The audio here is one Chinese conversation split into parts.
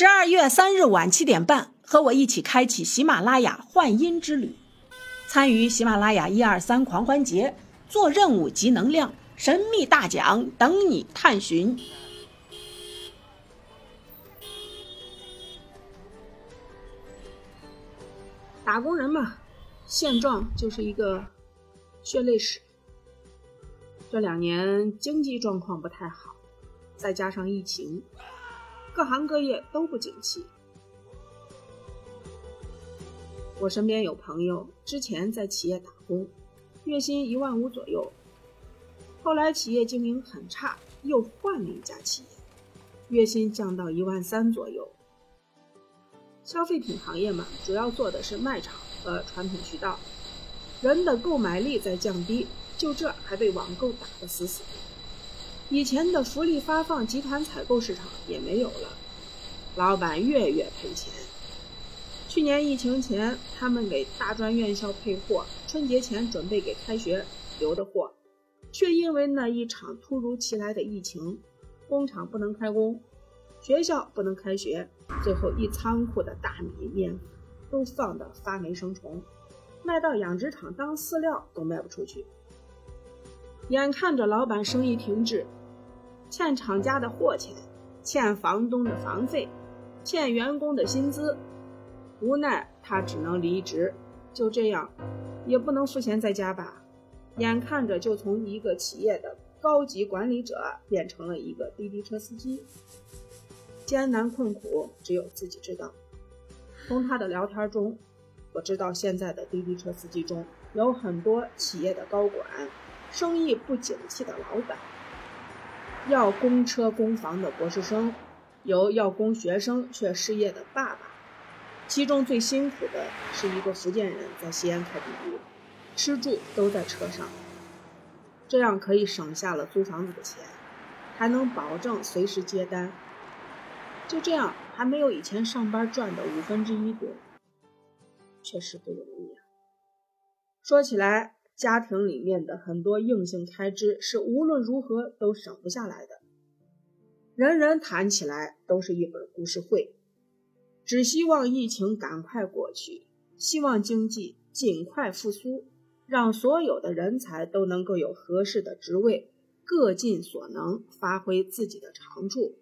十二月三日晚七点半，和我一起开启喜马拉雅幻音之旅，参与喜马拉雅一二三狂欢节，做任务集能量，神秘大奖等你探寻。打工人嘛，现状就是一个血泪史。这两年经济状况不太好，再加上疫情。各行各业都不景气。我身边有朋友之前在企业打工，月薪一万五左右，后来企业经营很差，又换了一家企业，月薪降到一万三左右。消费品行业嘛，主要做的是卖场和传统渠道，人的购买力在降低，就这还被网购打得死死的。以前的福利发放、集团采购市场也没有了，老板月月赔钱。去年疫情前，他们给大专院校配货，春节前准备给开学留的货，却因为那一场突如其来的疫情，工厂不能开工，学校不能开学，最后一仓库的大米面都放的发霉生虫，卖到养殖场当饲料都卖不出去。眼看着老板生意停滞。欠厂家的货钱，欠房东的房费，欠员工的薪资，无奈他只能离职。就这样，也不能赋闲在家吧？眼看着就从一个企业的高级管理者变成了一个滴滴车司机，艰难困苦只有自己知道。从他的聊天中，我知道现在的滴滴车司机中有很多企业的高管，生意不景气的老板。要供车供房的博士生，有要供学生却失业的爸爸，其中最辛苦的是一个福建人，在西安开滴滴，吃住都在车上，这样可以省下了租房子的钱，还能保证随时接单，就这样还没有以前上班赚的五分之一多，确实不容易啊。说起来。家庭里面的很多硬性开支是无论如何都省不下来的，人人谈起来都是一本故事会，只希望疫情赶快过去，希望经济尽快复苏，让所有的人才都能够有合适的职位，各尽所能发挥自己的长处，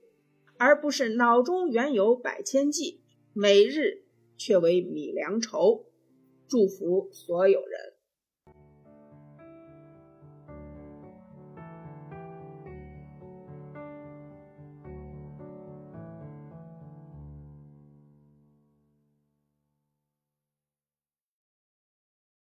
而不是脑中原有百千计，每日却为米粮愁。祝福所有人。